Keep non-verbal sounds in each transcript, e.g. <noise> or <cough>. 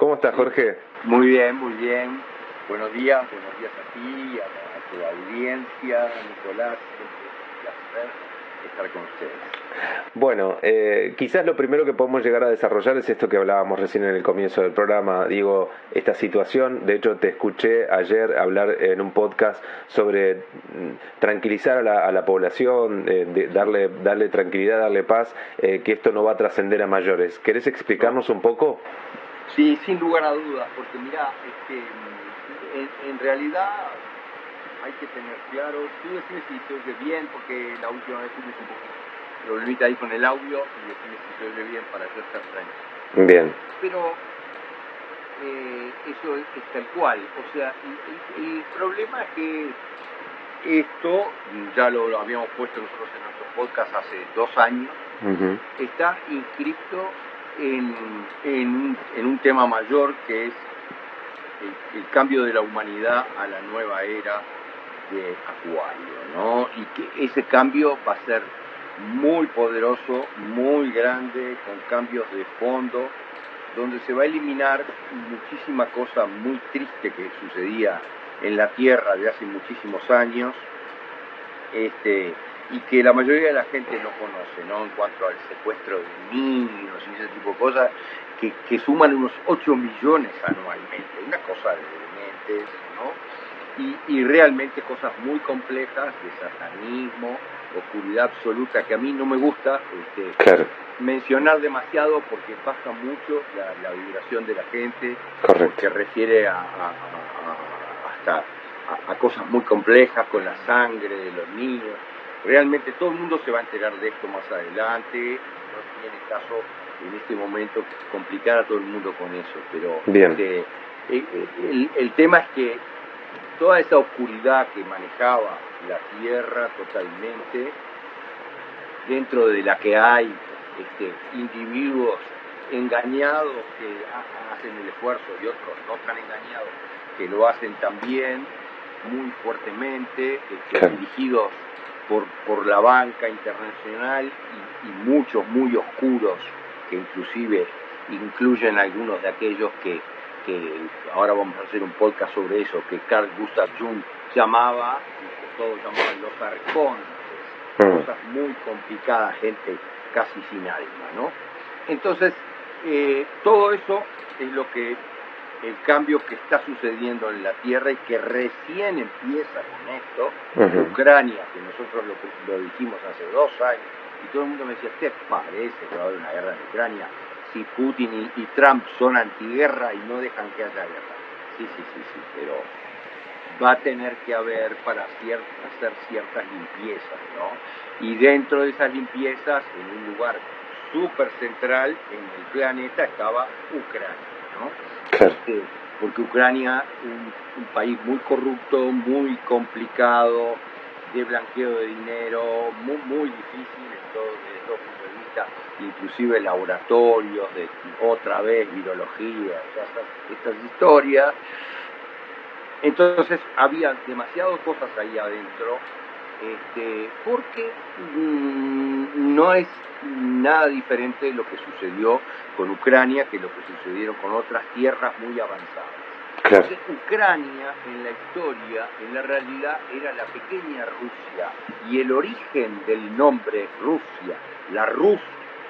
¿Cómo estás, Jorge? Muy bien, muy bien. Buenos días, buenos días a ti, a, tu audiencia, Nicolás. Un placer estar con ustedes. Bueno, eh, quizás lo primero que podemos llegar a desarrollar es esto que hablábamos recién en el comienzo del programa. Digo, esta situación, de hecho te escuché ayer hablar en un podcast sobre mm, tranquilizar a la, a la población, eh, de darle, darle tranquilidad, darle paz, eh, que esto no va a trascender a mayores. ¿Querés explicarnos un poco? Sí, sin lugar a dudas, porque mira, este, en, en realidad hay que tener claro, tú decime si se oye bien, porque la última vez tuvimos un poquito problemita ahí con el audio y decime si se oye bien para yo estar tranquilo. Bien. Pero eh, eso es, es tal cual, o sea, el, el- el problema es que esto, ya lo, lo habíamos puesto nosotros en nuestro podcast hace dos años, está inscrito en, un tema mayor que es el, el cambio de la humanidad a la nueva era de Acuario, ¿no? Y que ese cambio va a ser muy poderoso, muy grande, con cambios de fondo, donde se va a eliminar muchísima cosa muy triste que sucedía en la Tierra de hace muchísimos años, este, y que la mayoría de la gente no conoce, ¿no? En cuanto al secuestro de niños y ese tipo de cosas, que, que suman unos 8 millones anualmente, una cosa de dementes, ¿no? Y, y realmente cosas muy complejas de satanismo, oscuridad absoluta, que a mí no me gusta este, Claro, mencionar demasiado porque baja mucho la, la vibración de la gente, porque refiere a, a- a- a- hasta a, a cosas muy complejas con la sangre de los niños. Realmente todo el mundo se va a enterar de esto más adelante, no tiene caso en este momento complicar a todo el mundo con eso, pero Bien. este, el, el- el tema es que toda esa oscuridad que manejaba la Tierra totalmente, dentro de la que hay este, individuos engañados que ha- hacen el esfuerzo y otros no tan engañados que lo hacen también muy fuertemente, este, dirigidos por, por la banca internacional y, y muchos muy oscuros que inclusive incluyen algunos de aquellos que, que ahora vamos a hacer un podcast sobre eso, que Carl Gustav Jung llamaba, y que todos llamaban los arcontes, Mm. cosas muy complicadas, gente casi sin alma, ¿no? Entonces, eh, todo eso es lo que el cambio que está sucediendo en la Tierra y que recién empieza con esto, Ujú. Ucrania, que nosotros lo, lo dijimos hace dos años, y todo el mundo me decía, ¿te parece que va a haber una guerra en Ucrania? Si Putin y, y Trump son antiguerra y no dejan que haya guerra. Sí, sí, sí, sí, pero va a tener que haber para cier- hacer ciertas limpiezas, ¿no? Y dentro de esas limpiezas, en un lugar súper central en el planeta, estaba Ucrania, ¿no? Porque Ucrania, un, un país muy corrupto, muy complicado, de blanqueo de dinero, muy, muy difícil en todo, desde todo punto de vista, inclusive laboratorios, otra vez virología, estas, estas historias. Entonces había demasiadas cosas ahí adentro, este, porque mm, no es nada diferente de lo que sucedió con Ucrania que lo que sucedieron con otras tierras muy avanzadas. Claro. Entonces, Ucrania en la historia, en la realidad, era la pequeña Rusia y el origen del nombre Rusia, la Rus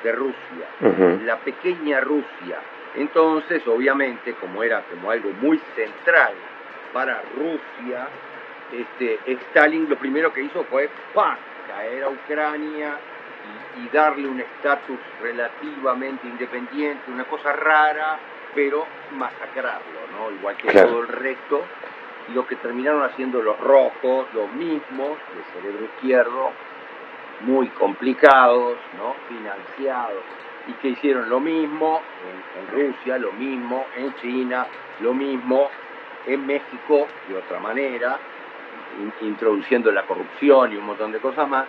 de Rusia, la pequeña Rusia. Entonces, obviamente, como era como algo muy central para Rusia, este, Stalin lo primero que hizo fue ¡pam! caer a Ucrania y, y darle un estatus relativamente independiente, una cosa rara, pero masacrarlo, ¿no? Igual que Claro. todo el resto. Y lo que terminaron haciendo los rojos, los mismos, de cerebro izquierdo, muy complicados, ¿no? financiados, y que hicieron lo mismo en, en Rusia, lo mismo en China, lo mismo en México de otra manera, introduciendo la corrupción y un montón de cosas más,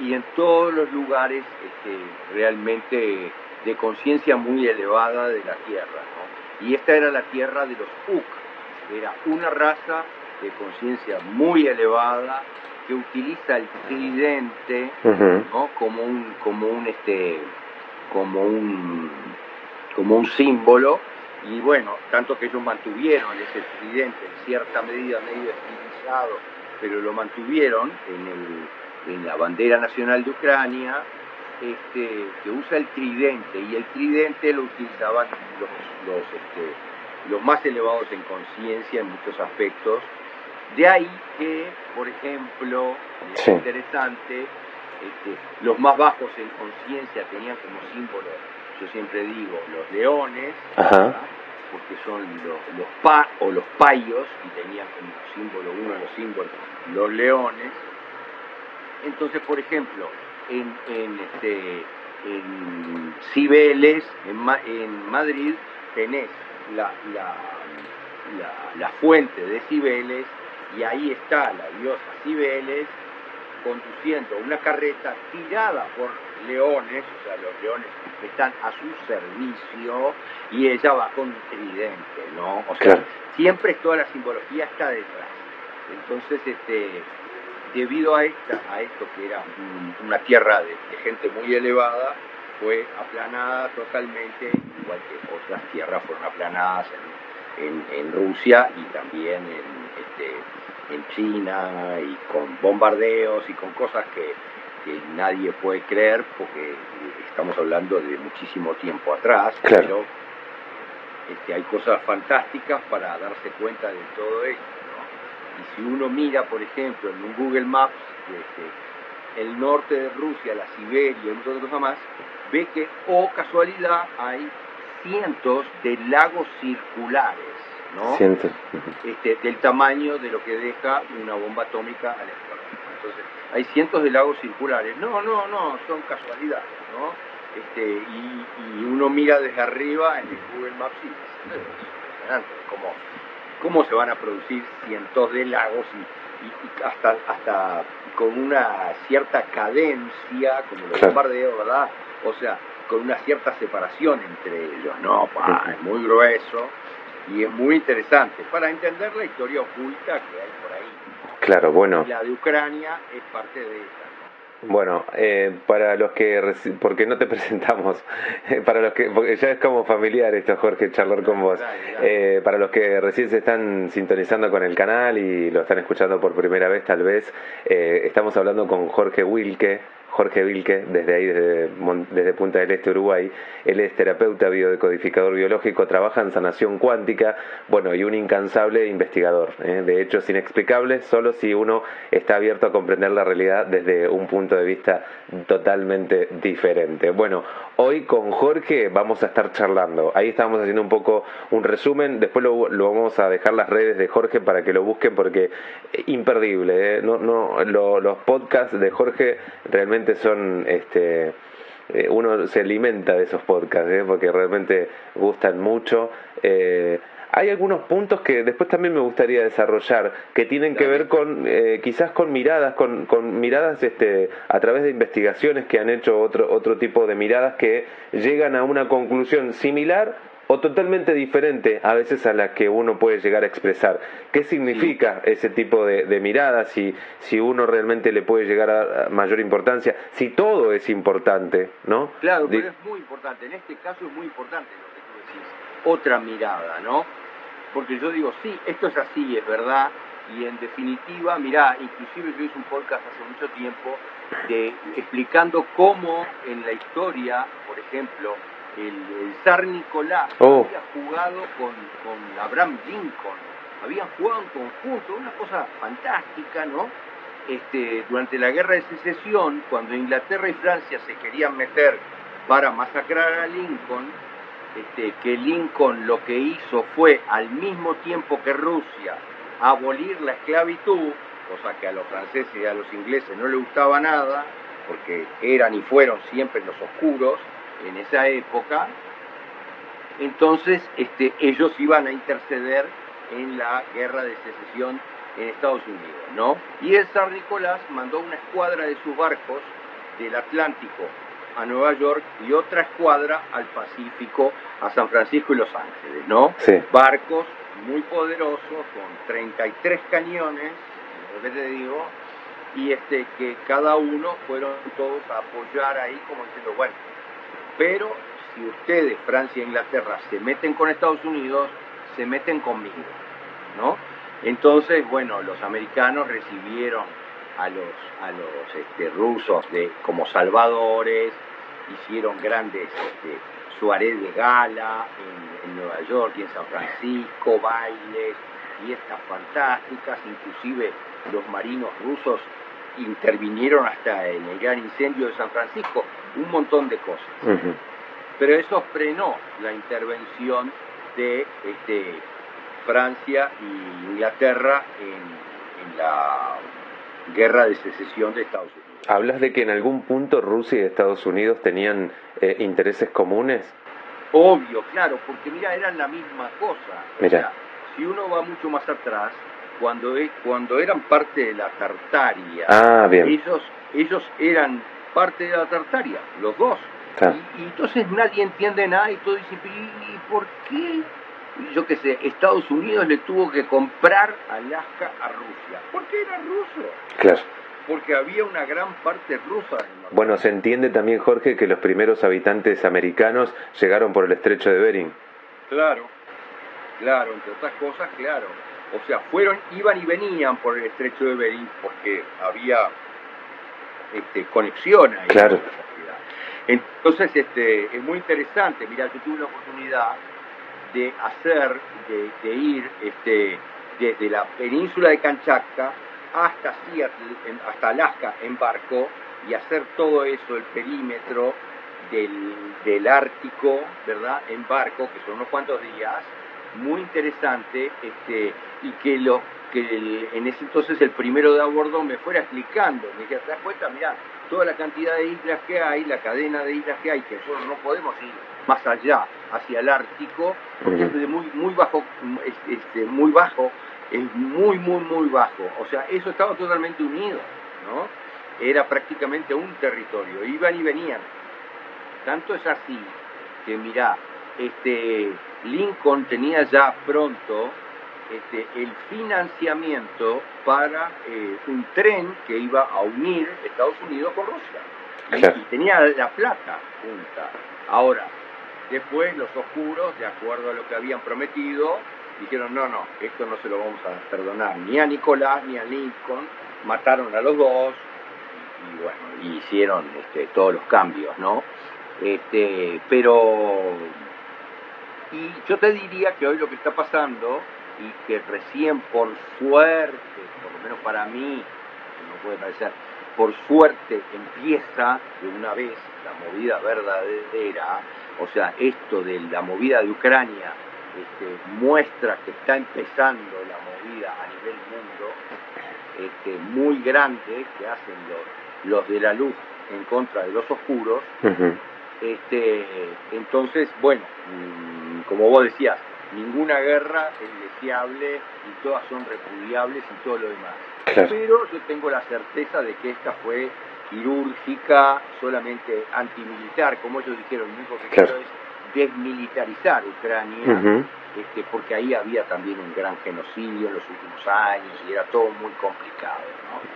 y en todos los lugares este, realmente de conciencia muy elevada de la tierra. ¿no? Y esta era la tierra de los Uk, era una raza de conciencia muy elevada que utiliza el tridente. ¿no? como un como un este como un como un símbolo Y bueno, tanto que ellos mantuvieron ese tridente en cierta medida medio pero lo mantuvieron en, el, en la bandera nacional de Ucrania, este, que usa el tridente, y el tridente lo utilizaban los, los, este, los más elevados en conciencia en muchos aspectos. De ahí que, por ejemplo, es interesante, este, los más bajos en conciencia tenían como símbolo, yo siempre digo, los leones, porque son los, pa o los payos, y tenían como símbolo, uno de los símbolos, los leones. Entonces, por ejemplo, en, en, este, en Cibeles, en, Madrid, tenés la, la, la, fuente de Cibeles y ahí está la diosa Cibeles conduciendo una carreta tirada por leones, o sea, los leones están a su servicio y ella va con un tridente, ¿no? O sea, siempre toda la simbología está detrás. Entonces, este, debido a, esta, a esto que era una tierra de, gente muy elevada, fue aplanada totalmente, igual que otras tierras fueron aplanadas en, en, Rusia y también en, este, en China y con bombardeos y con cosas que, que nadie puede creer porque estamos hablando de muchísimo tiempo atrás, pero este, hay cosas fantásticas para darse cuenta de todo esto. Y si uno mira, por ejemplo, en un Google Maps, este, el norte de Rusia, la Siberia y muchas cosas más, ve que, oh casualidad, hay cientos de lagos circulares, ¿no? Cientos. Este, del tamaño de lo que deja una bomba atómica al explotar. Entonces, hay cientos de lagos circulares. No, no, no, son casualidades, ¿no? Este, y, uno mira desde arriba en el Google Maps y es como cómo se van a producir cientos de lagos y, hasta, hasta con una cierta cadencia, como los bombardeos, ¿verdad? O sea, con una cierta separación entre ellos, ¿no? es muy grueso y es muy interesante para entender la historia oculta que hay por ahí. Claro, bueno. la de Ucrania es parte de esa. Bueno, eh, para los que, porque no te <laughs> presentamos, para los que, porque ya es como familiar esto, Jorge, charlar con vos. Eh, para los que recién se están sintonizando con el canal y lo están escuchando por primera vez, tal vez, eh, estamos hablando con Jorge Wilke, Jorge Vilque, desde ahí, desde, Punta del Este, Uruguay. Él es terapeuta biodecodificador biológico, trabaja en sanación cuántica, bueno, y un incansable investigador. ¿eh? De hechos inexplicables, solo si uno está abierto a comprender la realidad desde un punto de vista totalmente diferente. Bueno, hoy con Jorge vamos a estar charlando. Ahí estamos haciendo un poco un resumen, después lo, vamos a dejar las redes de Jorge para que lo busquen porque imperdible. ¿eh? No, no, los podcasts de Jorge realmente son este eh, uno se alimenta de esos podcasts ¿eh? porque realmente gustan mucho eh, hay algunos puntos que después también me gustaría desarrollar que tienen que ver con quizás con miradas con, con miradas este a través de investigaciones que han hecho otro otro tipo de miradas que llegan a una conclusión similar o totalmente diferente a veces a la que uno puede llegar a expresar. ¿Qué significa ese tipo de? Si, si uno realmente le puede llegar a, mayor importancia, si todo es importante, ¿no? Claro, pero es muy importante. En este caso es muy importante lo que tú decís. Otra mirada, ¿no? Porque yo digo, sí, esto es así, es verdad, y en definitiva, mirá, inclusive yo hice un podcast hace mucho tiempo de, explicando cómo en la historia, por ejemplo, el, zar Nicolás oh. había jugado con, con Abraham Lincoln, habían jugado en conjunto, una cosa fantástica, ¿no? Este, durante la guerra de secesión, cuando Inglaterra y Francia se querían meter para masacrar a Lincoln, este, que Lincoln lo que hizo fue al mismo tiempo que Rusia abolir la esclavitud, cosa que a los franceses y a los ingleses no les gustaba nada, porque eran y fueron siempre los oscuros, en esa época, entonces este, ellos iban a interceder en la guerra de secesión en Estados Unidos, ¿no? Y el zar Nicolás mandó una escuadra de sus barcos del Atlántico a Nueva York y otra escuadra al Pacífico, a San Francisco y Los Ángeles, ¿no? Barcos muy poderosos con 33 cañones, lo te digo, y este que cada uno fueron todos a apoyar ahí como diciendo, bueno, pero si ustedes, Francia e Inglaterra, se meten con Estados Unidos, se meten conmigo, ¿no? Entonces, bueno, los americanos recibieron a los, a los este, rusos de, como salvadores, hicieron grandes este, suárez de gala en, en Nueva York y en San Francisco, bailes, fiestas fantásticas, inclusive los marinos rusos intervinieron hasta en el gran incendio de San Francisco, un montón de cosas. Pero eso frenó la intervención de este, Francia y Inglaterra en, la guerra de secesión de Estados Unidos. ¿Hablas de que en algún punto Rusia y Estados Unidos tenían eh, intereses comunes? Obvio, claro, porque mira, eran la misma cosa. Mira. si uno va mucho más atrás, cuando, cuando eran parte de la Tartaria, ah, Ellos, ellos eran parte de la Tartaria, los dos. Y, entonces nadie entiende nada y todo dice, ¿y por qué? Yo qué sé, Estados Unidos le tuvo que comprar Alaska a Rusia. ¿Por qué era ruso? Claro. Porque había una gran parte rusa. En bueno, se entiende también, Jorge, que los primeros habitantes americanos llegaron por el estrecho de Bering. Claro, claro, entre otras cosas, claro. O sea, fueron, iban y venían por el estrecho de Bering porque había este, conexión ahí. Claro. Entonces, este, es muy interesante. Mira, yo tuve la oportunidad de hacer, de, ir este, desde la península de Kanchatka hasta Seattle, hasta Alaska en barco y hacer todo eso, el perímetro del, del Ártico, ¿verdad? En barco, que son unos cuantos días, muy interesante, este, y que lo que en ese entonces el primero de a bordo me fuera explicando. Me dije, ¿te das cuenta? Mirá, toda la cantidad de islas que hay, la cadena de islas que hay, que nosotros no podemos ir más allá, hacia el Ártico, porque es de muy, muy bajo, este, muy bajo, es muy, muy, muy bajo. O sea, eso estaba totalmente unido, ¿no? Era prácticamente un territorio, iban y venían. Tanto es así que, mirá, este, Lincoln tenía ya pronto este, el financiamiento para eh, un tren que iba a unir Estados Unidos con Rusia. Y, tenía la plata junta. Ahora, después los oscuros, de acuerdo a lo que habían prometido, dijeron, no, no, esto no se lo vamos a perdonar ni a Nicolás ni a Lincoln, mataron a los dos y, bueno, hicieron este, todos los cambios, ¿no? Este, pero, y yo te diría que hoy lo que está pasando y que recién por suerte, por lo menos para mí, no puede parecer, por suerte empieza de una vez la movida verdadera, o sea, esto de la movida de Ucrania este, muestra que está empezando la movida a nivel mundo, este, muy grande que hacen los, los de la luz en contra de los oscuros. este, entonces, bueno, mm, como vos decías, ninguna guerra es deseable y todas son repudiables y todo lo demás. Pero yo tengo la certeza de que esta fue quirúrgica, solamente antimilitar, como ellos dijeron, lo único que quiero es desmilitarizar Ucrania, este, porque ahí había también un gran genocidio en los últimos años y era todo muy complicado.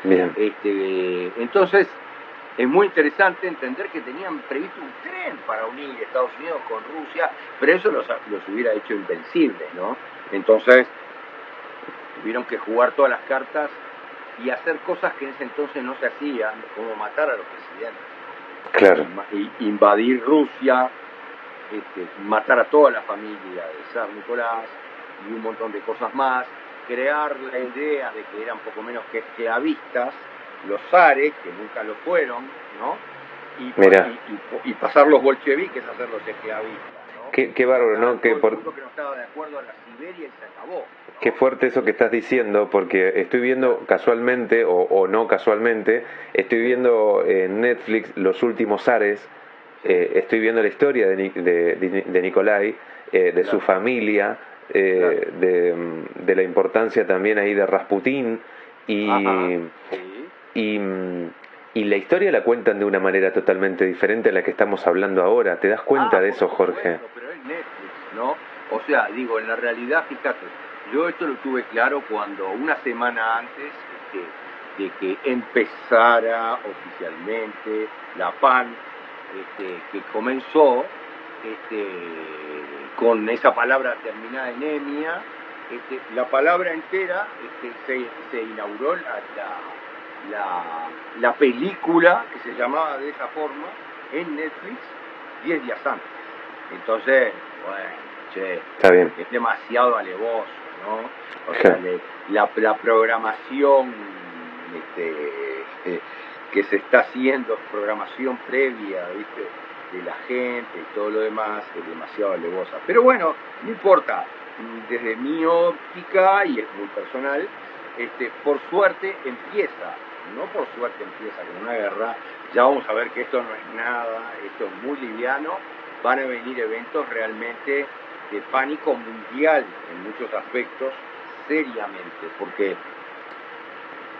¿no? Este, entonces, es muy interesante entender que tenían previsto un tren para unir Estados Unidos con Rusia, pero eso los, los hubiera hecho invencibles, ¿no? Entonces, tuvieron que jugar todas las cartas y hacer cosas que en ese entonces no se hacían, como matar a los presidentes. Claro. invadir Rusia, este, matar a toda la familia de San Nicolás y un montón de cosas más, crear la idea de que eran poco menos que esclavistas, los zares, que nunca lo fueron, ¿no? Y, y, pasar los bolcheviques a hacer los esclavistas. Qué, qué bárbaro, ¿no? Que, por... que no estaba de acuerdo a la Siberia y se acabó. Qué fuerte eso que estás diciendo, porque estoy viendo casualmente, o, no casualmente, estoy viendo en Netflix los últimos zares, eh, estoy viendo la historia de, de, de Nicolai, eh, de su familia, eh, de, de, la importancia también ahí de Rasputín, y, y, y, la historia la cuentan de una manera totalmente diferente a la que estamos hablando ahora. ¿Te das cuenta ah, de eso, Jorge? pero es Netflix, ¿no? O sea, digo, en la realidad, fíjate, yo esto lo tuve claro cuando una semana antes de que empezara oficialmente la PAN, este, que comenzó, este, con esa palabra terminada en emia, este, la palabra entera este, se, inauguró la, la, película que se llamaba de esa forma en Netflix 10 días antes. Entonces, bueno, che, Está bien. es demasiado alevoso, ¿no? O sea, la, la, programación este, que se está haciendo, programación previa, ¿viste? de la gente y todo lo demás es demasiado alevosa. Pero bueno, no importa, desde mi óptica, y es muy personal, este, por suerte empieza, no por suerte empieza con una guerra, ya vamos a ver que esto no es nada, esto es muy liviano, van a venir eventos realmente de pánico mundial en muchos aspectos, seriamente, porque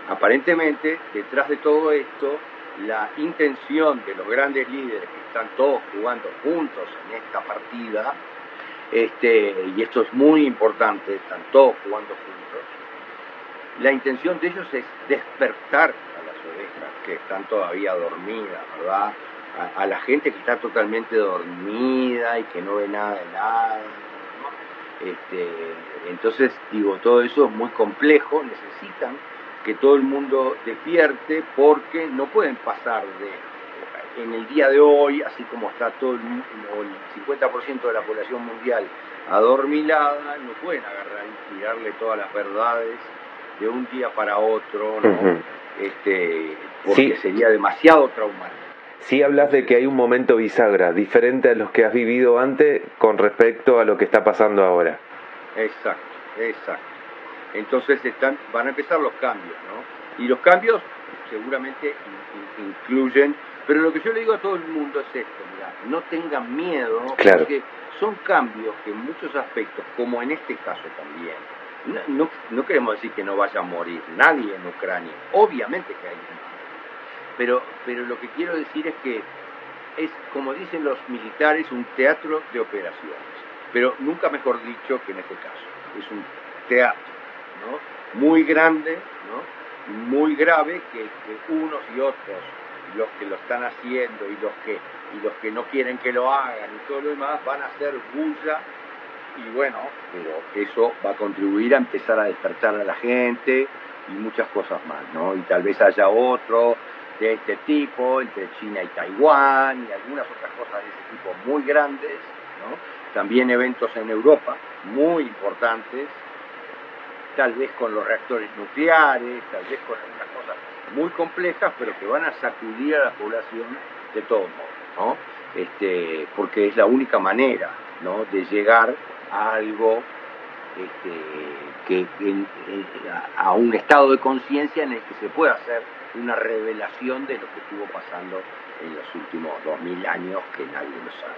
aparentemente detrás de todo esto la intención de los grandes líderes que están todos jugando juntos en esta partida, este, y esto es muy importante, están todos jugando juntos, la intención de ellos es despertar a las ovejas que están todavía dormidas, ¿verdad? A, la gente que está totalmente dormida y que no ve nada de nada. Este, entonces, digo, todo eso es muy complejo, necesitan que todo el mundo despierte porque no pueden pasar de, en el día de hoy, así como está todo el, el 50% de la población mundial adormilada, no pueden agarrar y tirarle todas las verdades de un día para otro, ¿no? este, porque sería demasiado traumático. Sí hablas de que hay un momento bisagra, diferente a los que has vivido antes con respecto a lo que está pasando ahora. Exacto, exacto. Entonces están, van a empezar los cambios, ¿no? Y los cambios seguramente incluyen, pero lo que yo le digo a todo el mundo es esto, mira, no tengan miedo, porque son cambios que en muchos aspectos, como en este caso también, no, no, queremos decir que no vaya a morir nadie en Ucrania, obviamente que hay pero, pero lo que quiero decir es que es, como dicen los militares, un teatro de operaciones, pero nunca mejor dicho que en este caso, es un teatro muy grande, muy grave, que, unos y otros, los que lo están haciendo y los que, y los que no quieren que lo hagan y todo lo demás, van a hacer bulla y bueno, pero eso va a contribuir a empezar a despertar a la gente y muchas cosas más, ¿no? Y tal vez haya otro de este tipo entre China y Taiwán y algunas otras cosas de ese tipo muy grandes, ¿no? También eventos en Europa muy importantes, tal vez con los reactores nucleares, tal vez con algunas cosas muy complejas, pero que van a sacudir a la población de todos modos, ¿no? Este, porque es la única manera ¿no? de llegar algo este, que, a un estado de conciencia en el que se pueda hacer una revelación de lo que estuvo pasando en los últimos dos mil años que nadie lo sabe.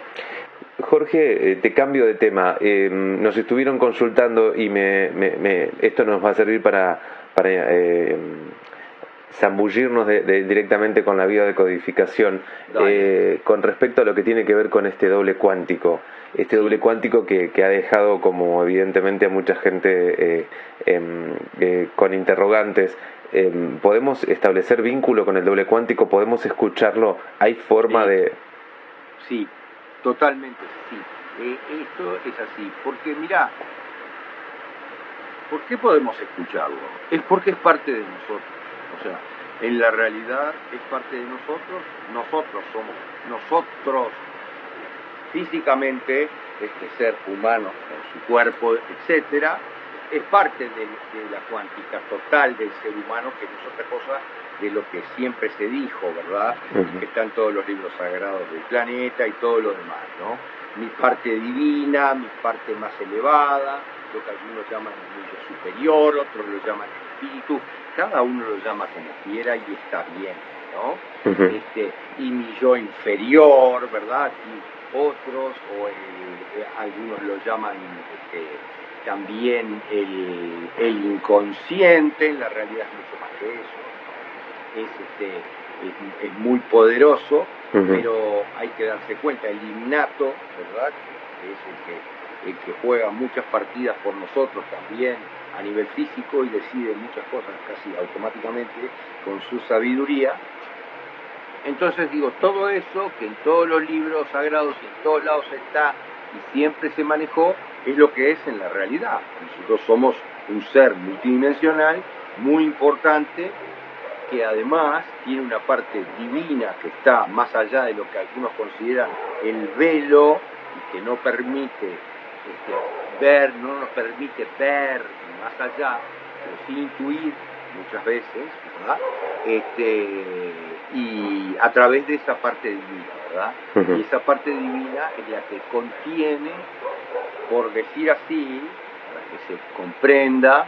Jorge, eh, te cambio de tema. Eh, nos estuvieron consultando y me, me, esto nos va a servir para, para eh, zambullirnos directamente con la vía de codificación con respecto a lo que tiene que ver con este doble cuántico. Este doble cuántico que, que ha dejado como evidentemente a mucha gente em, con interrogantes Em, podemos establecer vínculo con el doble cuántico, podemos escucharlo, hay forma de... Sí, totalmente sí. Eh, esto es así, porque mira, ¿por qué podemos escucharlo? Es porque es parte de nosotros. O sea, en la realidad es parte de nosotros, nosotros somos, nosotros físicamente, este ser humano con su cuerpo, etcétera, es parte de, la cuántica total del ser humano, que no es otra cosa de lo que siempre se dijo, ¿verdad? Que están todos los libros sagrados del planeta y todo lo demás, ¿no? Mi parte divina, mi parte más elevada, lo que algunos llaman el superior, otros lo llaman espíritu, cada uno lo llama como quiera y está bien, ¿no? este, y mi yo inferior, ¿verdad? Y otros, o eh, algunos lo llaman este, también el, el, inconsciente, la realidad es mucho más que eso, es, este, es, muy poderoso, pero hay que darse cuenta, el innato, ¿verdad? Es el que, el que juega muchas partidas por nosotros también a nivel físico y decide muchas cosas casi automáticamente con su sabiduría, entonces digo, todo eso que en todos los libros sagrados y en todos lados está y siempre se manejó, es lo que es en la realidad. Nosotros somos un ser multidimensional muy importante que además tiene una parte divina que está más allá de lo que algunos consideran el velo y que no permite este, ver, no nos permite ver más allá, pero sí intuir muchas veces, ¿verdad? Este, y a través de esa parte divina, ¿verdad? Y esa parte divina es la que contiene, por decir así, para que se comprenda,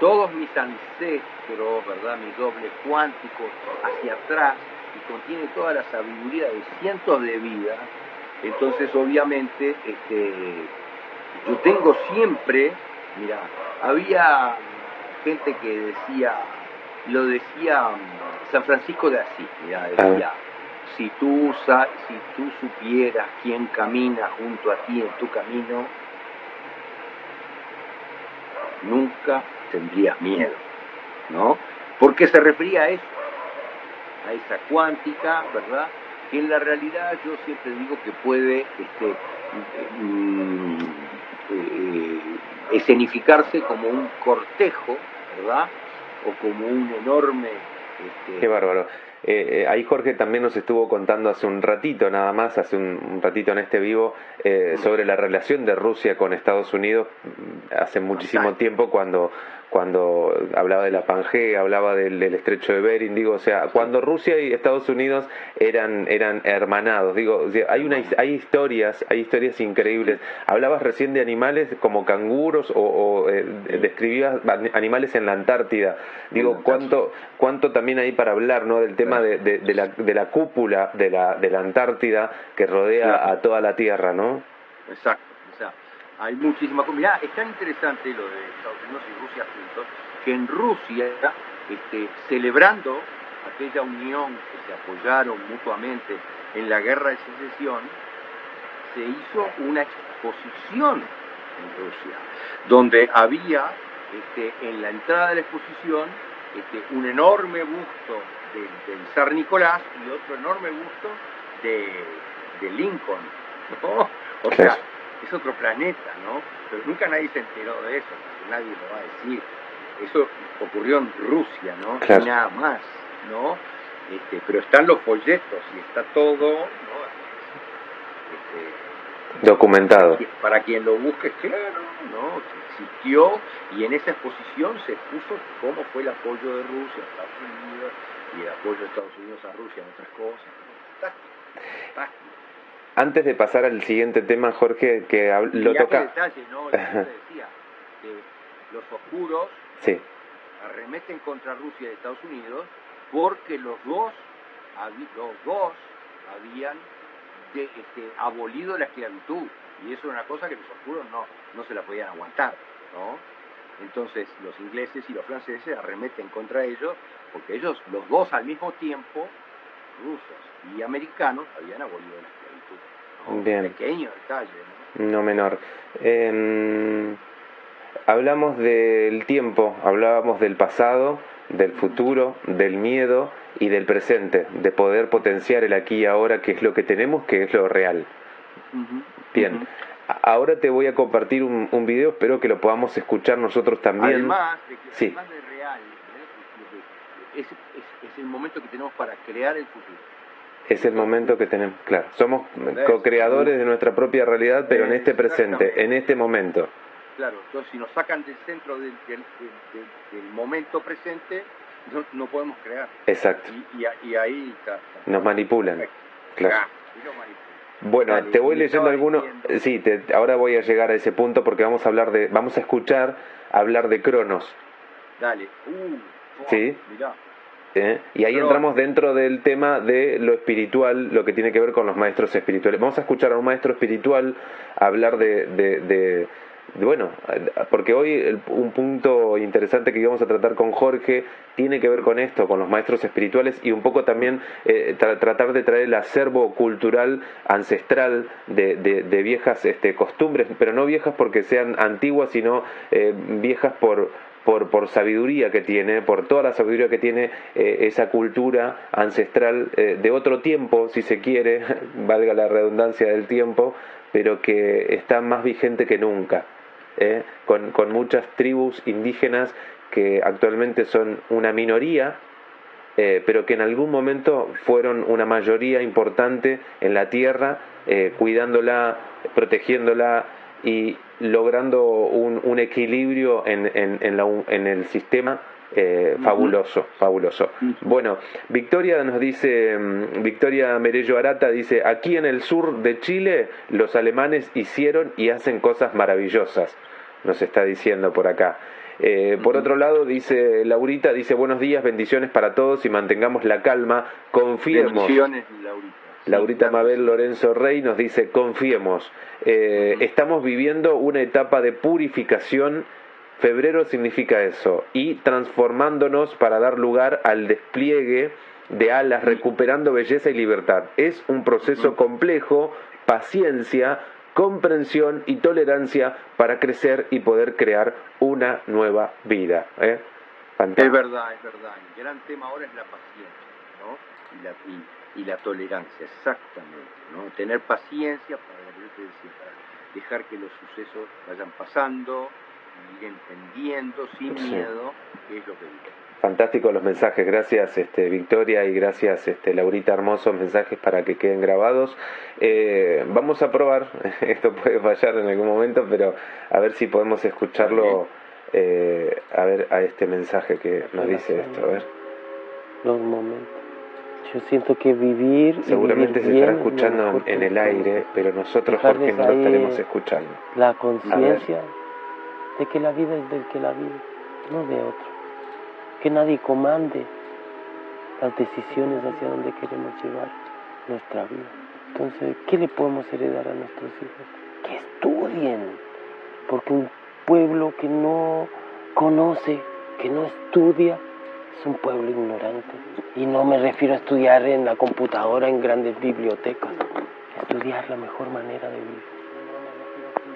todos mis ancestros, ¿verdad? Mi doble cuántico hacia atrás y contiene toda la sabiduría de cientos de vidas. Entonces, obviamente, este, yo tengo siempre, mira, había gente que decía, lo decía mm, San Francisco de Asís, decía, si tú, si tú supieras quién camina junto a ti en tu camino, nunca tendrías miedo, ¿no? Porque se refería a eso, a esa cuántica, ¿verdad? Que en la realidad yo siempre digo que puede este, mm, eh, escenificarse como un cortejo, ¿verdad? O como un enorme... Este... Qué bárbaro. Eh, eh, ahí Jorge también nos estuvo contando hace un ratito, nada más, hace un, ratito en este vivo, eh, sobre la relación de Rusia con Estados Unidos mm, hace muchísimo tiempo cuando cuando hablaba de la Pangea, hablaba del, estrecho de Bering, digo, o sea, cuando Rusia y Estados Unidos eran, eran hermanados, digo, hay, una, hay historias, hay historias increíbles. Hablabas recién de animales como canguros o, eh, describías animales en la Antártida. Digo, ¿cuánto, cuánto también hay para hablar, ¿no? Del tema de, de, la, de la cúpula de la, de la Antártida que rodea a toda la Tierra, ¿no? Exacto hay muchísima Mirá, es tan interesante lo de Estados Unidos y Rusia juntos, que en Rusia, este, celebrando aquella unión que se apoyaron mutuamente en la guerra de secesión, se hizo una exposición en Rusia, donde había este, en la entrada de la exposición este, un enorme busto del zar Nicolás y otro enorme busto de, Lincoln. O sea, es otro planeta, ¿no? Pero nunca nadie se enteró de eso, porque nadie lo va a decir. Eso ocurrió en Rusia, ¿no? Y nada más, ¿no? Este, pero están los folletos y está todo, ¿no? Este, Documentado. Para quien lo busque, claro, ¿no? Existió y en esa exposición se puso cómo fue el apoyo de Rusia a Estados Unidos y el apoyo de Estados Unidos a Rusia en otras cosas. Fantástico, fantástico. Antes de pasar al siguiente tema, Jorge, que lo toca... detalle, ¿no? decía, que los oscuros arremeten contra Rusia y Estados Unidos porque los dos, los dos habían este, abolido la esclavitud. Y eso era una cosa que los oscuros no, no se la podían aguantar, ¿no? Entonces los ingleses y los franceses arremeten contra ellos porque ellos, los dos al mismo tiempo, rusos y americanos, habían abolido la esclavitud. Bien. Pequeño detalle, ¿no? menor. Em, hablamos del tiempo, hablábamos del pasado, del futuro, del miedo y del presente, de poder potenciar el aquí y ahora, que es lo que tenemos, que es lo real. Bien. Ahora te voy a compartir un, un, video, espero que lo podamos escuchar nosotros también. Además de que sí. además de real, ¿eh? es, es el momento que tenemos para crear el futuro es el momento que tenemos, claro, somos co-creadores de nuestra propia realidad, pero en este presente, en este momento. Claro, entonces si nos sacan del centro del, momento presente, no, podemos crear. Exacto. Y, ahí está, Nos manipulan. Claro. Bueno, te voy leyendo algunos. Sí, ahora voy a llegar a ese punto porque vamos a hablar de, vamos a escuchar hablar de Cronos. Dale. Uh, sí. Mirá. ¿Eh? Y ahí entramos dentro del tema de lo espiritual, lo que tiene que ver con los maestros espirituales. Vamos a escuchar a un maestro espiritual hablar de, de, bueno, porque hoy un punto interesante que íbamos a tratar con Jorge tiene que ver con esto, con los maestros espirituales y un poco también eh, tratar de traer el acervo cultural ancestral de, de, viejas este, costumbres, pero no viejas porque sean antiguas, sino eh, viejas por por, por sabiduría que tiene, por toda la sabiduría que tiene eh, esa cultura ancestral eh, de otro tiempo, si se quiere, <laughs> valga la redundancia del tiempo, pero que está más vigente que nunca, ¿eh? con, con muchas tribus indígenas que actualmente son una minoría, pero que en algún momento fueron una mayoría importante en la tierra, cuidándola, protegiéndola, y logrando un, un equilibrio en, en, en, la, en, el sistema eh, fabuloso, fabuloso. Bueno, Victoria nos dice, mm, Victoria Merello Arata dice, aquí en el sur de Chile los alemanes hicieron y hacen cosas maravillosas, nos está diciendo por acá. Eh, por otro lado, dice Laurita, dice buenos días, bendiciones para todos y mantengamos la calma, confiemos. Bendiciones, Laurita. Laurita Mabel Lorenzo Rey nos dice, confiemos, eh, estamos viviendo una etapa de purificación, febrero significa eso, y transformándonos para dar lugar al despliegue de alas, recuperando belleza y libertad. Es un proceso complejo, paciencia, comprensión y tolerancia para crecer y poder crear una nueva vida. ¿eh? Es verdad, es verdad. El gran tema ahora es la paciencia, ¿no? Y la, y la tolerancia, exactamente, ¿no? Tener paciencia para, dejar que los sucesos vayan pasando, ir entendiendo sin miedo qué es lo que vive. Fantástico los mensajes, gracias este, Victoria y gracias este, Laurita, hermosos mensajes para que queden grabados. Eh, vamos a probar, <laughs> esto puede fallar en algún momento, pero a ver si podemos escucharlo, eh, a ver a este mensaje que nos dice esto, a ver. Los momentos. Yo siento que vivir. Seguramente se estará escuchando en el aire, pero nosotros, Jorge, no lo estaremos escuchando. La conciencia de que la vida es del que la vive, no de otro. Que nadie comande las decisiones hacia donde queremos llevar nuestra vida. Entonces, ¿qué le podemos heredar a nuestros hijos? Que estudien, porque un pueblo que no conoce, que no estudia, es un pueblo ignorante. Y no me refiero a estudiar en la computadora, en grandes bibliotecas. Estudiar la mejor manera de vivir.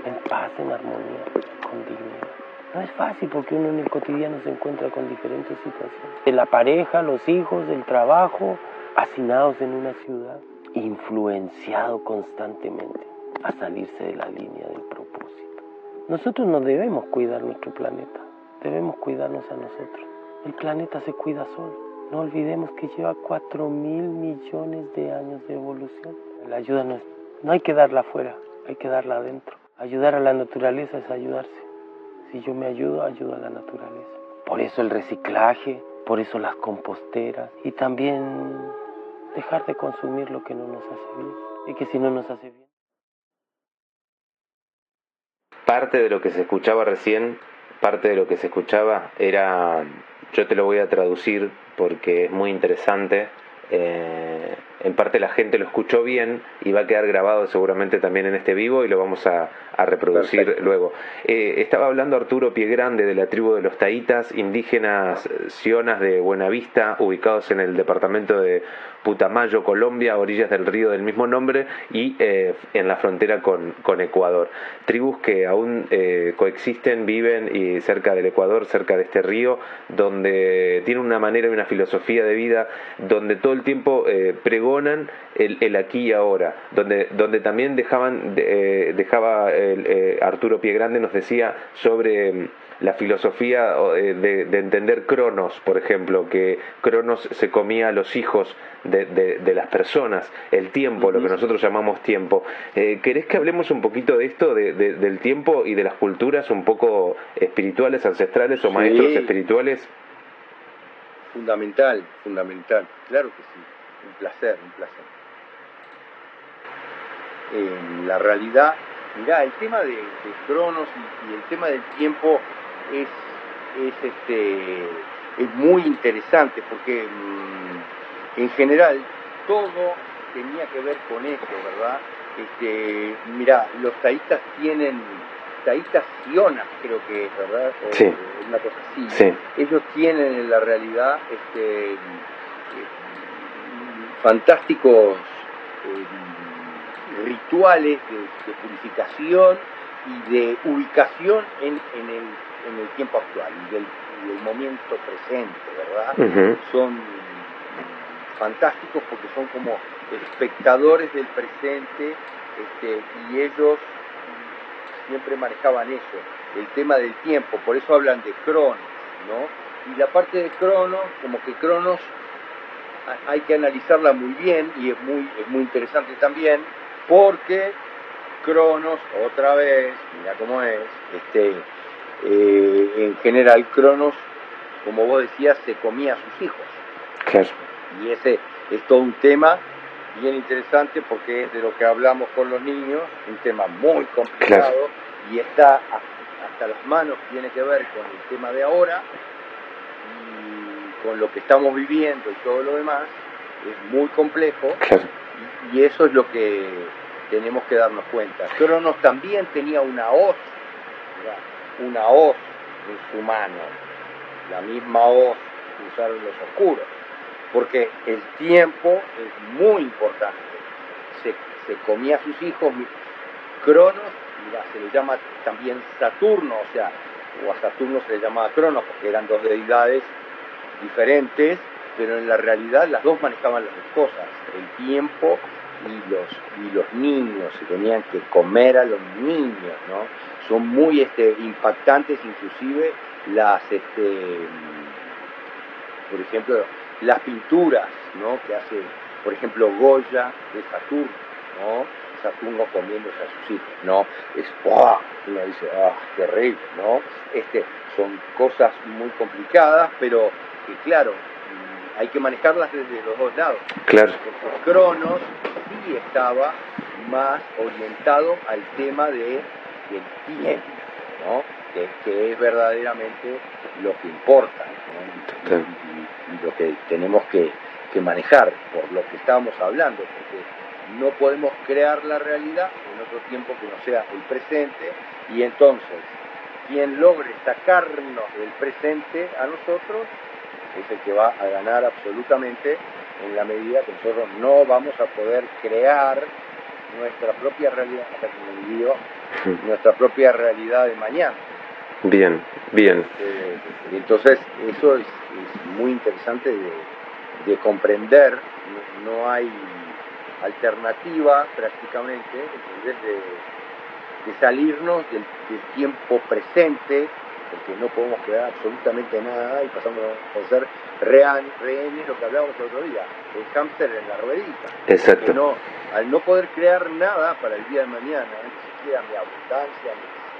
En paz, en armonía, con dignidad. No es fácil porque uno en el cotidiano se encuentra con diferentes situaciones. De la pareja, los hijos, del trabajo, hacinados en una ciudad, influenciado constantemente a salirse de la línea del propósito. Nosotros no debemos cuidar nuestro planeta, debemos cuidarnos a nosotros. El planeta se cuida solo. No olvidemos que lleva 4 mil millones de años de evolución. La ayuda no, es, no hay que darla afuera, hay que darla adentro. Ayudar a la naturaleza es ayudarse. Si yo me ayudo, ayudo a la naturaleza. Por eso el reciclaje, por eso las composteras y también dejar de consumir lo que no nos hace bien y que si no nos hace bien. Parte de lo que se escuchaba recién, parte de lo que se escuchaba era yo te lo voy a traducir porque es muy interesante. Eh, en parte la gente lo escuchó bien y va a quedar grabado seguramente también en este vivo y lo vamos a, reproducir luego. Eh, estaba hablando Arturo Piegrande de la tribu de los Taitas, indígenas sionas de Buenavista, ubicados en el departamento de Putamayo, Colombia, a orillas del río del mismo nombre y eh, en la frontera con, con, Ecuador. Tribus que aún eh, coexisten, viven y cerca del Ecuador, cerca de este río, donde tienen una manera y una filosofía de vida, donde todo el tiempo eh, pregonan el, el, aquí y ahora, donde, donde también dejaban, dejaba el, Arturo Piegrande nos decía sobre la filosofía eh, de, entender Cronos, por ejemplo, que Cronos se comía a los hijos de, las personas, el tiempo, lo que nosotros llamamos tiempo. Eh, ¿Querés que hablemos un poquito de esto, del tiempo y de las culturas un poco espirituales, ancestrales o maestros espirituales? Fundamental, fundamental, claro que sí, un placer, un placer. En la realidad, mirá, el tema de, Cronos y el tema del tiempo es, es, este, es muy interesante porque mm, en general todo tenía que ver con eso, ¿verdad? Este, mira, los taístas tienen, taístas sionas creo que es, ¿verdad? sí. Una cosa así. Ellos tienen en la realidad este, fantásticos eh, rituales de, de, purificación y de ubicación en, en, el, en el tiempo actual y del, momento presente, ¿verdad? Son fantásticos porque son como espectadores del presente este, y ellos siempre manejaban eso, el tema del tiempo, por eso hablan de Cronos, ¿no? Y la parte de Cronos, como que Cronos hay que analizarla muy bien y es muy, es muy interesante también, porque Cronos, otra vez, mira cómo es, este, eh, en general Cronos, como vos decías, se comía a sus hijos. Y ese es todo un tema bien interesante porque es de lo que hablamos con los niños, un tema muy complicado y está hasta las manos, tiene que ver con el tema de ahora con lo que estamos viviendo y todo lo demás, es muy complejo <laughs> y, eso es lo que tenemos que darnos cuenta. Cronos también tenía una hoz, una hoz en su mano, la misma hoz que usaron los oscuros porque el tiempo es muy importante. Se, comía a sus hijos. Cronos, se le llama también Saturno, o sea, o a Saturno se le llamaba Cronos porque eran dos deidades diferentes, pero en la realidad las dos manejaban las dos cosas, el tiempo y los, y los niños, se tenían que comer a los niños, ¿no? Son muy este, impactantes inclusive las, este, por ejemplo, las pinturas ¿no? que hace, por ejemplo, Goya de Saturno, ¿no? Saturno comiéndose a sus hijos, ¿no? Es, ¡oh! uno dice, ¡ah, terrible, ¿no? Este, son cosas muy complicadas, pero que claro, mm, hay que manejarlas desde los dos lados. Claro. Porque Cronos sí estaba más orientado al tema de, del tiempo, ¿no? Que, es verdaderamente lo que importa. ¿no? lo que tenemos que, manejar, por lo que estábamos hablando, porque no podemos crear la realidad en otro tiempo que no sea el presente, y entonces quien logre sacarnos del presente a nosotros es el que va a ganar absolutamente en la medida que nosotros no vamos a poder crear nuestra propia realidad, nuestra propia realidad de mañana. Bien, bien. Eh, entonces, eso es, muy interesante de, comprender. No, hay alternativa prácticamente de, de, salirnos del, tiempo presente, porque no podemos crear absolutamente nada y pasamos a ser rehenes, lo que hablábamos el otro día, el hámster en la ruedita. Exacto. No, al no poder crear nada para el día de mañana, ni siquiera mi abundancia,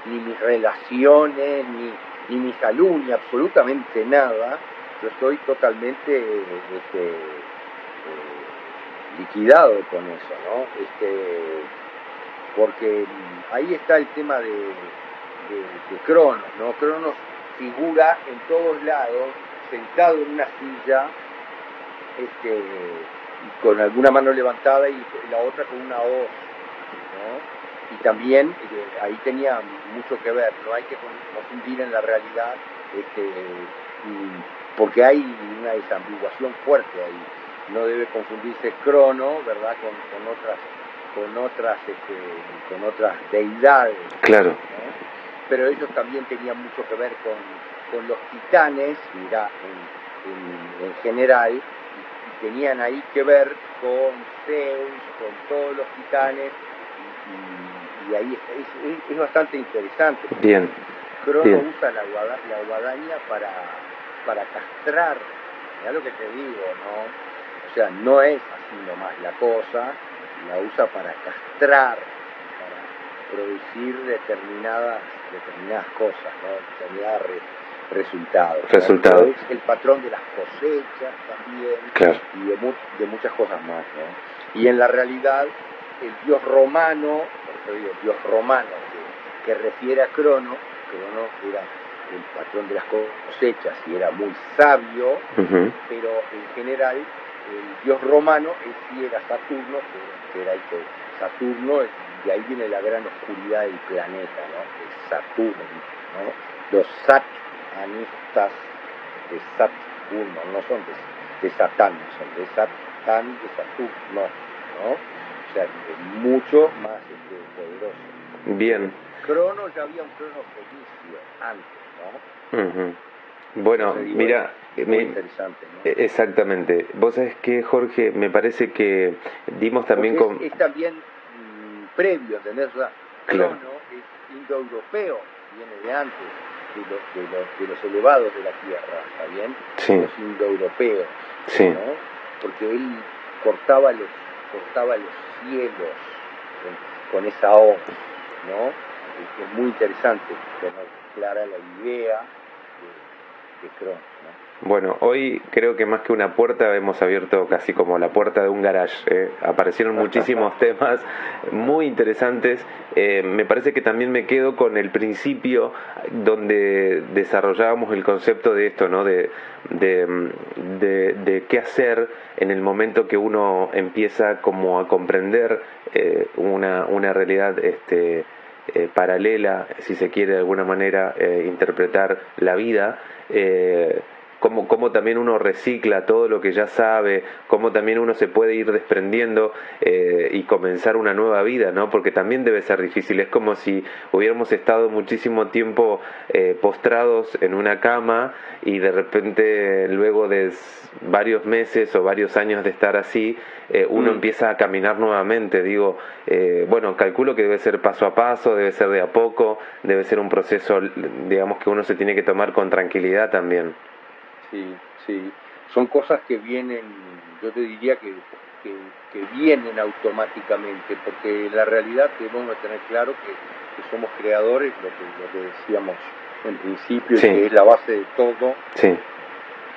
ni mis relaciones, ni, ni mi salud, ni absolutamente nada, yo estoy totalmente este, eh, liquidado con eso, ¿no? Este, porque ahí está el tema de, de, Cronos, ¿no? Cronos figura en todos lados, sentado en una silla, este, con alguna mano levantada y la otra con una hoz, ¿no? y también eh, ahí tenía mucho que ver, no hay que confundir en la realidad, este, porque hay una desambiguación fuerte ahí, no debe confundirse crono, ¿verdad?, con, otras con otras este, con otras deidades. Claro. Pero ellos también tenían mucho que ver con, con los titanes, mira, en, en, general, y, tenían ahí que ver con Zeus, con todos los titanes, y ahí es, es, bastante interesante. Bien. Crono usa la, la guadaña para, para castrar, ya lo que te digo, ¿no? O sea, no es así nomás la cosa, la usa para castrar, para producir determinadas, determinadas cosas, ¿no? Determinados resultados. Resultados. Es el patrón de las cosechas también claro. y de, de muchas cosas más, ¿no? Y en la realidad, el dios romano Dios romano, que, refiere a Crono, Crono era el patrón de las cosechas y era muy sabio, pero en general el dios romano sí era Saturno, que, era el que Saturno, y ahí viene la gran oscuridad del planeta, ¿no? Saturno, ¿no? Los satanistas de Saturno, no son de, de Satán, son de Satán, de Saturno, ¿no? sea, mucho más este, poderoso. Bien. Crono ya había un Crono fenicio antes, ¿no? Bueno, mira, muy interesante, ¿no? E, exactamente. Vos sabés que, Jorge, me parece que dimos también con... Es, también previo, ¿entendés? O Crono es indoeuropeo, viene de antes de, los, de, los, elevados de la tierra, ¿está bien? Sí. Los indoeuropeos, sí. ¿no? Porque él cortaba los, cortaba los cielos con, esa O, ¿no? Es, muy interesante tener clara la idea de, de ¿no? Bueno, hoy creo que más que una puerta hemos abierto casi como la puerta de un garage. ¿eh? Aparecieron muchísimos <laughs> temas muy interesantes. Eh, me parece que también me quedo con el principio donde desarrollábamos el concepto de esto, ¿no? De, de, qué hacer en el momento que uno empieza como a comprender eh, una, una realidad este, paralela, si se quiere de alguna manera interpretar la vida cómo también uno recicla todo lo que ya sabe, cómo también uno se puede ir desprendiendo eh, y comenzar una nueva vida, ¿no? Porque también debe ser difícil, es como si hubiéramos estado muchísimo tiempo eh, postrados en una cama y de repente luego de varios meses o varios años de estar así, eh, uno mm. empieza a caminar nuevamente, digo, bueno, calculo que debe ser paso a paso, debe ser de a poco, debe ser un proceso, digamos, que uno se tiene que tomar con tranquilidad también. Sí, sí. Son cosas que vienen, yo te diría que, que, vienen automáticamente, porque la realidad debemos tener claro que, somos creadores, lo que, lo que decíamos en principio, que es la base de todo. Sí.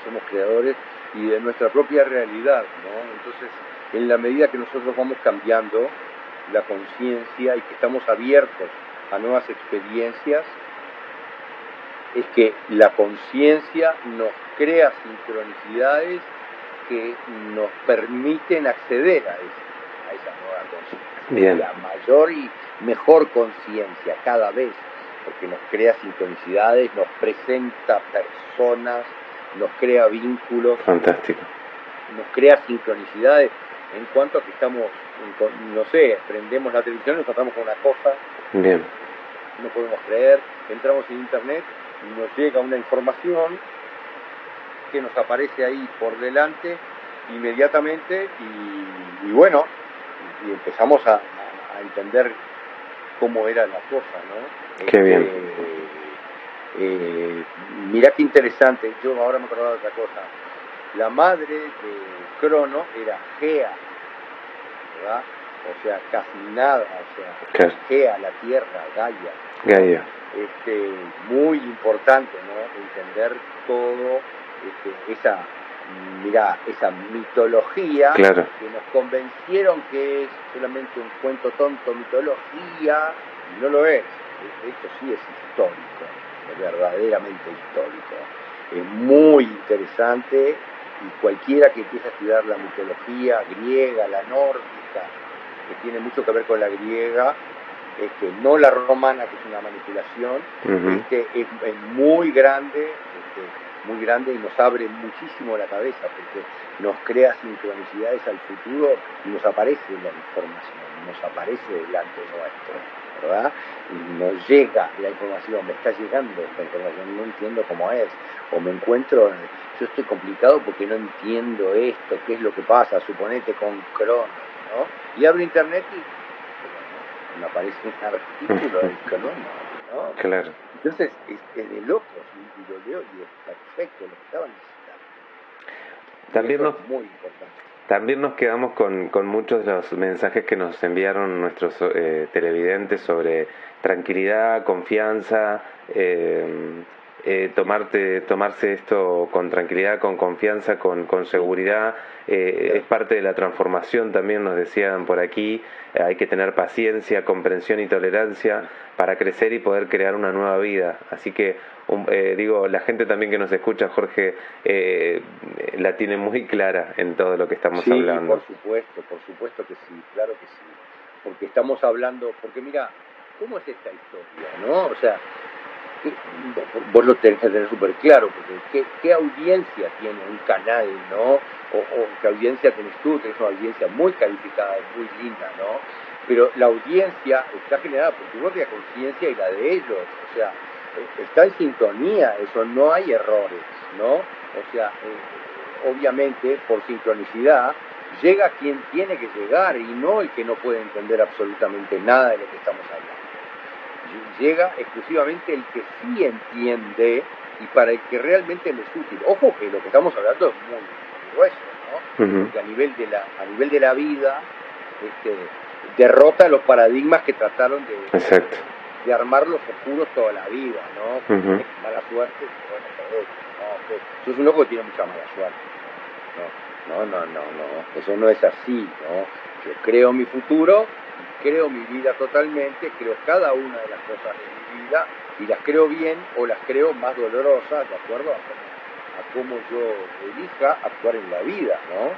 Somos creadores y de nuestra propia realidad, ¿no? Entonces, en la medida que nosotros vamos cambiando la conciencia y que estamos abiertos a nuevas experiencias, es que la conciencia nos crea sincronicidades que nos permiten acceder a esa, a esa nueva conciencia. La mayor y mejor conciencia cada vez, porque nos crea sincronicidades, nos presenta personas, nos crea vínculos. Fantástico. Nos crea sincronicidades en cuanto a que estamos, no sé, prendemos la televisión y nos tratamos con una cosa. Bien. No podemos creer, entramos en internet nos llega una información que nos aparece ahí por delante inmediatamente y, bueno, y empezamos a, entender cómo era la cosa, ¿no? Qué bien. Eh, eh, mirá qué interesante, yo ahora me acordaba de otra cosa. La madre de Crono era Gea, ¿verdad? O sea, casi nada, o sea, Gea, la tierra, Gaia. Gaia este, muy importante, ¿no? Entender todo este, esa, mira, esa mitología que nos convencieron que es solamente un cuento tonto, mitología, y no lo es. Esto sí es histórico, es verdaderamente histórico. Es muy interesante y cualquiera que empiece a estudiar la mitología griega, la nórdica, que tiene mucho que ver con la griega, este, no la romana, que es una manipulación, este, es, muy grande, este, muy grande y nos abre muchísimo la cabeza porque nos crea sincronicidades al futuro y nos aparece la información, nos aparece delante nuestro, ¿verdad? Y nos llega la información, me está llegando esta información, no entiendo cómo es, o me encuentro, yo estoy complicado porque no entiendo esto, qué es lo que pasa, suponete con Crono, ¿no? Y abro internet y me aparece un artículo del <laughs> ¿no? Claro. Entonces, es, de locos, y, lo leo y es perfecto lo que estaban necesitando. También nos, muy importante. También nos quedamos con, con muchos de los mensajes que nos enviaron nuestros eh, televidentes sobre tranquilidad, confianza, eh, eh, tomarte, tomarse esto con tranquilidad, con confianza, con, con seguridad. Eh, es parte de la transformación, también nos decían por aquí, eh, hay que tener paciencia, comprensión y tolerancia para crecer y poder crear una nueva vida. Así que, digo, la gente también que nos escucha, Jorge, la tiene muy clara en todo lo que estamos sí, hablando. Por supuesto, por supuesto que sí, claro que sí. Porque estamos hablando, porque mira, ¿cómo es esta historia? ¿No? O sea, vos lo tenés que tener súper claro, porque ¿qué, audiencia tiene un canal, ¿no? O, qué audiencia tenés tú, tenés una audiencia muy calificada, muy linda, ¿no? pero la audiencia está generada por tu propia conciencia y la de ellos, o sea, está en sintonía, eso no hay errores, ¿no? O sea, eh, obviamente por sincronicidad llega quien tiene que llegar y no el que no puede entender absolutamente nada de lo que estamos hablando. Llega exclusivamente el que sí entiende y para el que realmente le es útil. Ojo que lo que estamos hablando es muy grueso, ¿no? Porque a nivel de la, a nivel de la vida, este, derrota los paradigmas que trataron de, de armar los oscuros toda la vida, ¿no? Mala suerte, bueno, no, eso es un loco que tiene mucha mala suerte. No, no, no, no, eso no es así, ¿no? Yo creo mi futuro, creo mi vida totalmente, creo cada una de las cosas de mi vida y las creo bien o las creo más dolorosas, ¿de acuerdo? A cómo, yo elija actuar en la vida, ¿no?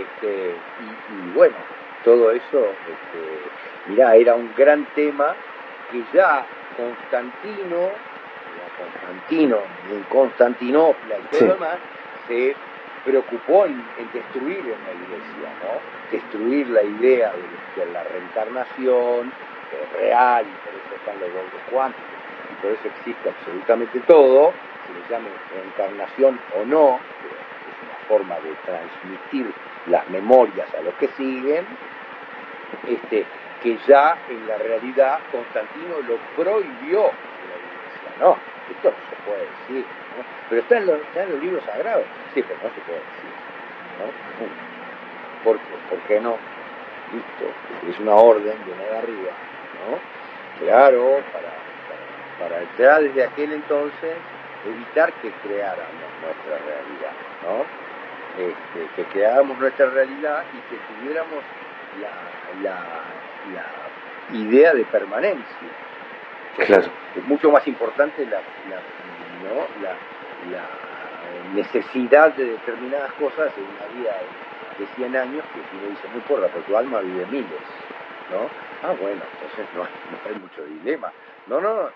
Este, y, bueno, todo eso, este, mirá, era un gran tema que ya Constantino, Constantino en Constantinopla y todo lo demás, se preocupó en, destruir en la iglesia, ¿no? Destruir la idea de, la reencarnación, es real, y por eso están los dos cuánticos, y por eso existe absolutamente todo, se le llame reencarnación o no, es una forma de transmitir las memorias a los que siguen, este, que ya en la realidad Constantino lo prohibió la iglesia, no, esto no se puede decir, pero está en, los, está en los libros sagrados, sí, pero no se puede decir, ¿no? ¿Por qué? ¿Por qué no? Listo, es una orden de de arriba, ¿no? Claro, para, para, para ya desde aquel entonces evitar que creáramos nuestra realidad, ¿no? Este, que creáramos nuestra realidad y que tuviéramos la, la, la idea de permanencia. Claro. Es mucho más importante la, la, ¿no? la, necesidad de determinadas cosas en una vida de, 100 años que si uno dice, muy porra, pero tu alma vive miles. ¿no? Ah, bueno, entonces no hay, no hay mucho dilema. No, no, no.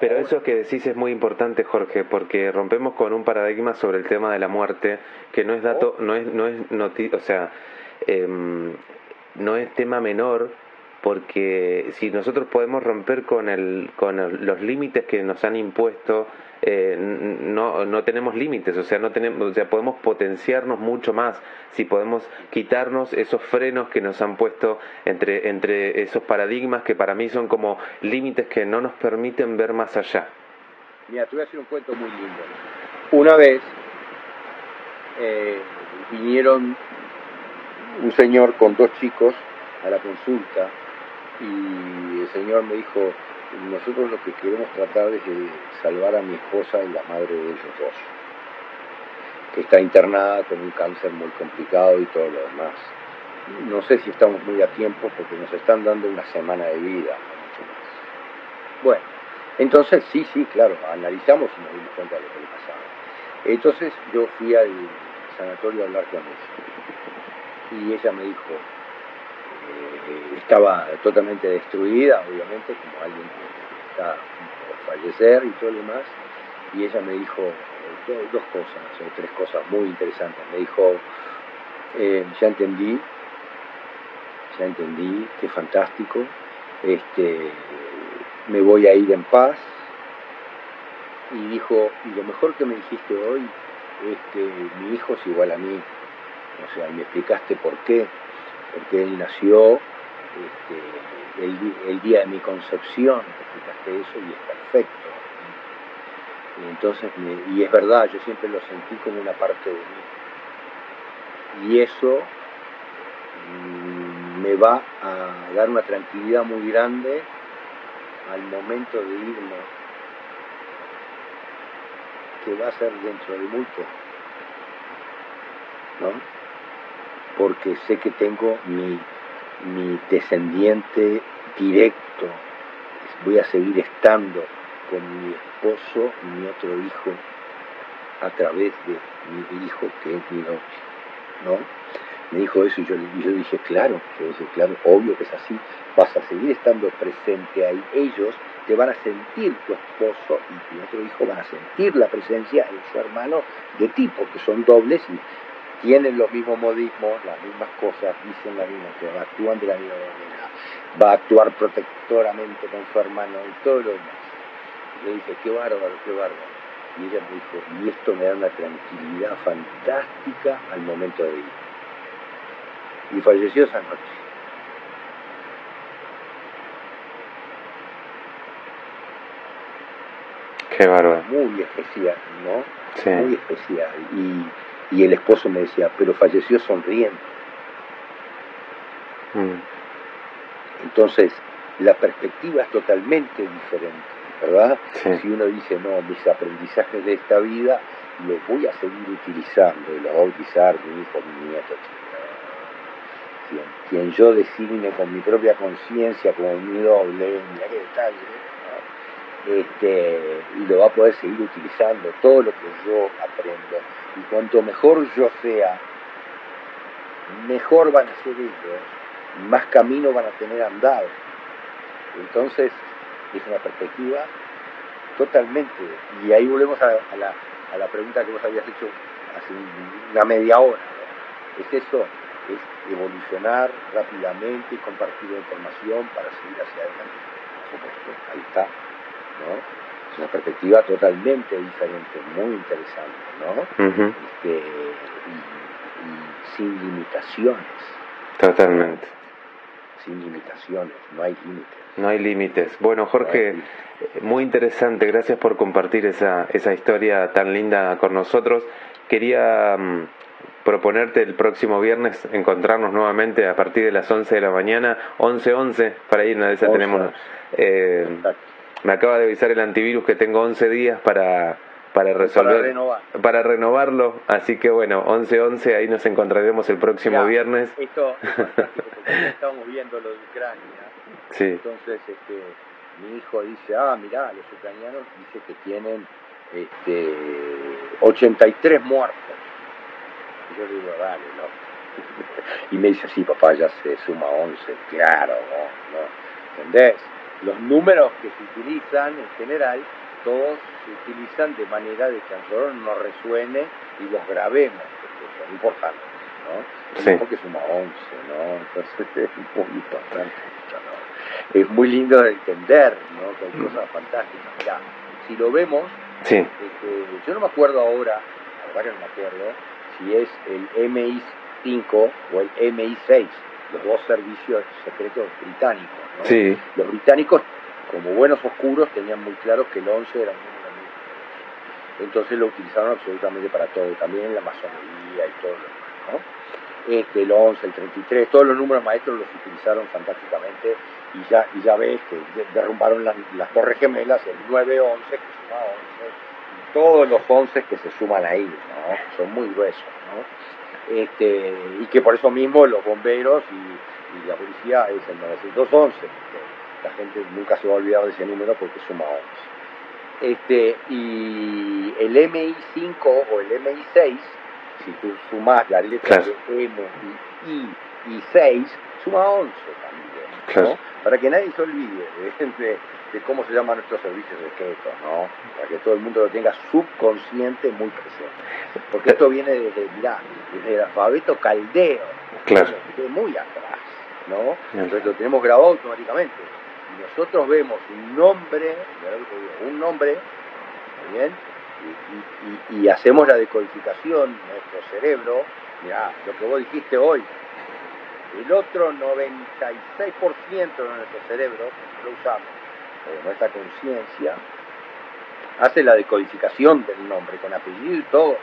Pero eso que decís es muy importante, Jorge, porque rompemos con un paradigma sobre el tema de la muerte que no es dato, oh. no es, no es noti o sea, eh, no es tema menor porque si nosotros podemos romper con, el, con los límites que nos han impuesto, eh, no, no tenemos límites, o sea, no tenemos, o sea, podemos potenciarnos mucho más si podemos quitarnos esos frenos que nos han puesto entre, entre esos paradigmas que para mí son como límites que no nos permiten ver más allá. Mira, te voy a hacer un cuento muy lindo. Una vez eh, vinieron un señor con dos chicos a la consulta y el señor me dijo, nosotros lo que queremos tratar es de salvar a mi esposa y la madre de ellos dos, que está internada con un cáncer muy complicado y todo lo demás. No sé si estamos muy a tiempo porque nos están dando una semana de vida. Bueno, entonces sí, sí, claro, analizamos y nos dimos cuenta de lo que le pasaba. Entonces yo fui al sanatorio a hablar con ella y ella me dijo, estaba totalmente destruida, obviamente, como alguien que está por fallecer y todo lo demás, y ella me dijo dos, cosas, o tres cosas muy interesantes. Me dijo, eh, ya entendí, ya entendí, qué fantástico, este, me voy a ir en paz, y dijo, y lo mejor que me dijiste hoy es que mi hijo es igual a mí, o sea, me explicaste por qué, porque él nació este, el, día de mi concepción, explicaste eso y es perfecto. Y entonces, y es verdad, yo siempre lo sentí como una parte de mí. Y eso mm, me va a dar una tranquilidad muy grande al momento de irme, que va a ser dentro de muy poco. ¿No? porque sé que tengo mi, mi descendiente directo, voy a seguir estando con mi esposo mi otro hijo a través de mi hijo que es mi noche, ¿no? Me dijo eso y yo, yo dije, claro, yo dije, claro, obvio que es así, vas a seguir estando presente ahí, ellos te van a sentir tu esposo y tu otro hijo van a sentir la presencia de su hermano de ti, porque son dobles y tienen los mismos modismos, las mismas cosas, dicen la misma cosa, actúan de la misma manera, va a actuar protectoramente con su hermano y todo lo demás. Le dije, qué bárbaro, qué bárbaro. Y ella me dijo, y esto me da una tranquilidad fantástica al momento de ir. Y falleció esa noche. Qué bárbaro. Muy especial, ¿no? Sí. Muy especial. Y, y el esposo me decía, pero falleció sonriendo. Mm. Entonces, la perspectiva es totalmente diferente, ¿verdad? Sí. Si uno dice, no, mis aprendizajes de esta vida los voy a seguir utilizando y los va a utilizar mi hijo, mi nieto. Quien, quien yo designe con mi propia conciencia como mi doble, mira qué detalle. Este, y lo va a poder seguir utilizando, todo lo que yo aprendo. Y cuanto mejor yo sea, mejor van a ser ellos, más camino van a tener andado. Entonces, es una perspectiva totalmente. Y ahí volvemos a, a la, a la pregunta que vos habías hecho hace una media hora. Es eso, es evolucionar rápidamente y compartir información para seguir hacia adelante. Por supuesto, ahí está. ¿No? Es una perspectiva totalmente diferente, muy interesante, ¿no? Este, y, y sin limitaciones, Totalmente. sin limitaciones, no hay límites. No hay límites. Bueno, Jorge, muy interesante. Gracias por compartir esa, esa historia tan linda con nosotros. Quería mm, proponerte el próximo viernes encontrarnos nuevamente a partir de las 11 de la mañana, 11.11, para ir una de esas 11. tenemos... eh, Exacto. Me acaba de avisar el antivirus que tengo 11 días para, para resolver... renovar. para renovarlo. Así que bueno, 11.11, ahí nos encontraremos el próximo viernes. Esto es fantástico porque viendo lo de Ucrania. Sí, Entonces, este, mi hijo dice, ah, mirá, los ucranianos dice que tienen este, 83 muertos. Y yo le digo, dale, no. <laughs> Y me dice, sí, papá, ya se suma 11. Claro, no, no. ¿Entendés? Los números que se utilizan en general, todos se utilizan de manera de que a nosotros nos resuene y los grabemos, porque son importantes, ¿no? Sí. Porque suma 11, ¿no? Entonces <laughs> es muy importante. ¿no? Es muy lindo de entender, ¿no? Que hay cosas fantásticas. Mirá, si lo vemos, sí, este, yo no me acuerdo ahora, la verdad que no me acuerdo, si es el MI5 o el MI6, los dos servicios secretos británicos. ¿no? sí, Los británicos, como buenos oscuros, tenían muy claro que el 11 era un número muy. Entonces lo utilizaron absolutamente para todo, también en la masonería y todo lo demás. ¿no? Este, el 11, el 33, todos los números maestros los utilizaron fantásticamente y ya, y ya ves que de- derrumbaron las, las torres gemelas, el 9-11 que suma 11, y todos los 11 que se suman ahí, ¿no? son muy gruesos. ¿no? Este, y que por eso mismo los bomberos y, y la policía es el 911. que La gente nunca se va a olvidar de ese número porque suma 11. Este, y el MI5 o el MI6, si tú sumas las letras Claro. de M y I y 6, suma 11 también. ¿no? Claro. Para que nadie se olvide de, de- de cómo se llaman nuestros servicios secretos, ¿no? Para que todo el mundo lo tenga subconsciente muy presente. Porque esto viene desde, mirá, desde el alfabeto caldeo, Claro. de muy atrás, ¿no? Entonces lo tenemos grabado automáticamente. Y nosotros vemos un nombre, un nombre, ¿está bien? Y, y- y- y hacemos la decodificación en nuestro cerebro, mirá, lo que vos dijiste hoy, el otro 96% de nuestro cerebro, lo usamos, nuestra conciencia, hace la decodificación del nombre con apellido y todo.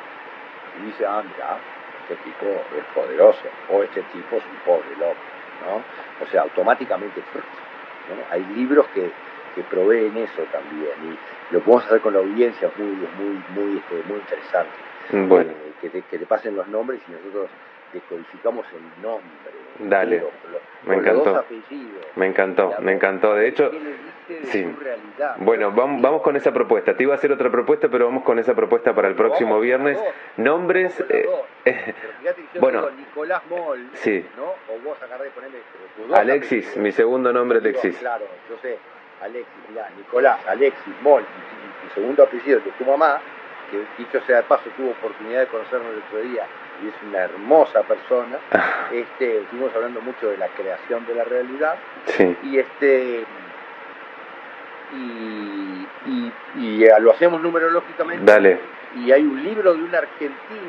Y dice, ah, mira, este tipo es poderoso, o este tipo es un pobre loco, ¿no? O sea, automáticamente, ¿no? Hay libros que, que proveen eso también, y lo podemos hacer con la audiencia, es muy, muy, muy, este, muy interesante. bueno, Eh, que, te, que te pasen los nombres y nosotros decodificamos el nombre. Dale, Los- los- me encantó. apellidos. me encantó, me encantó. De hecho, ¿Qué le dice de sí. realidad? bueno, vamos, vamos con esa propuesta. Te iba a hacer otra propuesta, pero vamos con esa propuesta para el próximo vamos viernes. dos. Nombres... Eh, que yo bueno. digo Nicolás Moll, Sí. ¿no? O vos agarré tus dos Alexis, apellidos. mi segundo nombre Alexis. Claro, yo sé, Alexis, mirá, Nicolás, Alexis, Moll, tu segundo apellido de tu mamá, que dicho sea de paso, tuvo oportunidad de conocernos el otro día, y es una hermosa persona. Este, estuvimos hablando mucho de la creación de la realidad. Sí. Y este y, y, y, eh, lo hacemos numerológicamente. Dale. Y hay un libro de un argentino